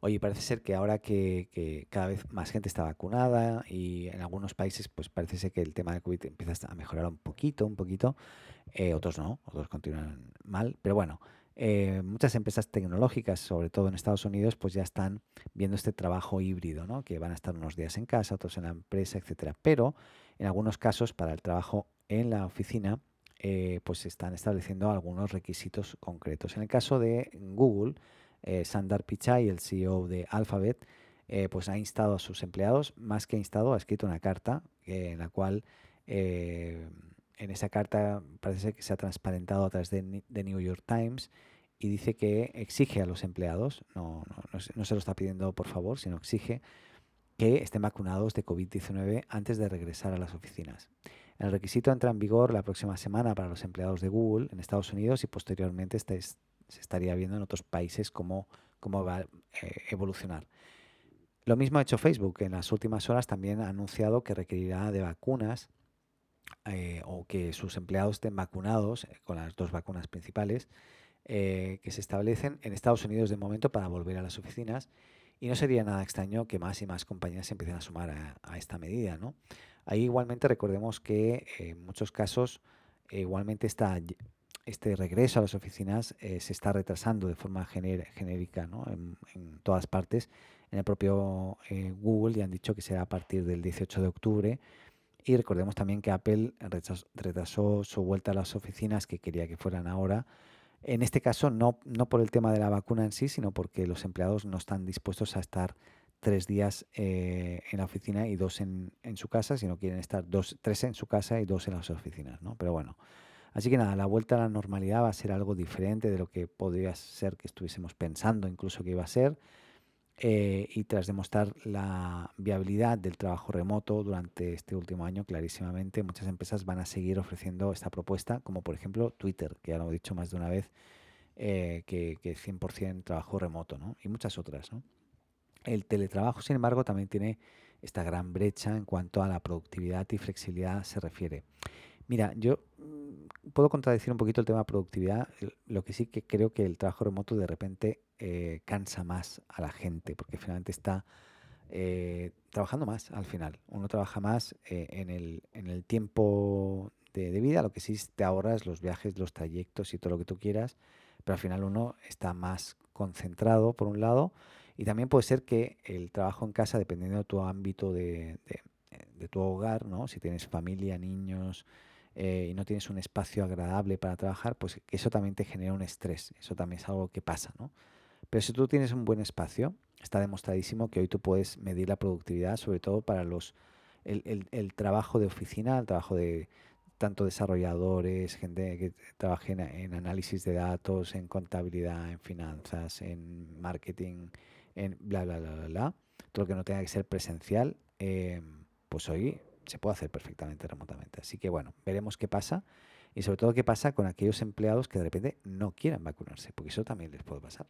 Oye, parece ser que ahora que, cada vez más gente está vacunada y en algunos países pues parece ser que el tema de COVID empieza a mejorar un poquito, un poquito, eh, otros no, otros continúan mal, pero bueno, eh, muchas empresas tecnológicas, sobre todo en Estados Unidos, pues ya están viendo este trabajo híbrido, ¿no? Que van a estar unos días en casa, otros en la empresa, etcétera. Pero en algunos casos, para el trabajo en la oficina, eh, pues están estableciendo algunos requisitos concretos. En el caso de Google, eh, Sundar Pichai, el CEO de Alphabet, eh, pues ha instado a sus empleados, más que instado, ha escrito una carta en la cual en esa carta parece que se ha transparentado a través de, New York Times y dice que exige a los empleados, no, no, se lo está pidiendo por favor, sino exige que estén vacunados de COVID-19 antes de regresar a las oficinas. El requisito entra en vigor la próxima semana para los empleados de Google en Estados Unidos y posteriormente se estaría viendo en otros países cómo, cómo va a eh, evolucionar. Lo mismo ha hecho Facebook. En las últimas horas también ha anunciado que requerirá de vacunas eh, o que sus empleados estén vacunados eh, con las dos vacunas principales que se establecen en Estados Unidos de momento para volver a las oficinas. Y no sería nada extraño que más y más compañías se empiecen a sumar a, a esta medida. ¿no? Ahí igualmente recordemos que en muchos casos igualmente está este regreso a las oficinas eh, se está retrasando de forma genérica en, todas partes. En el propio eh, Google ya han dicho que será a partir del 18 de octubre. Y recordemos también que Apple retrasó, su vuelta a las oficinas, que quería que fueran ahora. En este caso, no, no por el tema de la vacuna en sí, sino porque los empleados no están dispuestos a estar tres días eh, en la oficina y dos en, en, su casa, sino quieren estar dos, tres en su casa y dos en las oficinas. ¿no? Pero bueno, Así que nada, la vuelta a la normalidad va a ser algo diferente de lo que podría ser que estuviésemos pensando incluso que iba a ser. Eh, y tras demostrar la viabilidad del trabajo remoto durante este último año, clarísimamente muchas empresas van a seguir ofreciendo esta propuesta, como por ejemplo Twitter, que ya lo he dicho más de una vez, eh, que, que 100% trabajo remoto, ¿no? y muchas otras. El teletrabajo, sin embargo, también tiene esta gran brecha en cuanto a la productividad y flexibilidad se refiere. Mira, yo puedo contradecir un poquito el tema de productividad. Lo que sí que creo que el trabajo remoto de repente eh, cansa más a la gente, porque finalmente está eh, trabajando más al final. Uno trabaja más eh, en, el, en el tiempo de, de, vida, lo que sí te ahorras los viajes, los trayectos y todo lo que tú quieras, pero al final uno está más concentrado por un lado y también puede ser que el trabajo en casa, dependiendo de tu ámbito de, de, de tu hogar, ¿no? si tienes familia, niños, eh, y no tienes un espacio agradable para trabajar, pues eso también te genera un estrés. Eso también es algo que pasa, ¿no? Pero si tú tienes un buen espacio, está demostradísimo que hoy tú puedes medir la productividad, sobre todo para los el, el, trabajo de oficina, el trabajo de tanto desarrolladores, gente que trabaje en, análisis de datos, en contabilidad, en finanzas, en marketing, en bla, bla, bla, bla, bla. Todo lo que no tenga que ser presencial, eh, pues hoy se puede hacer perfectamente remotamente. Así que bueno, veremos qué pasa y sobre todo qué pasa con aquellos empleados que de repente no quieran vacunarse, porque eso también les puede pasar.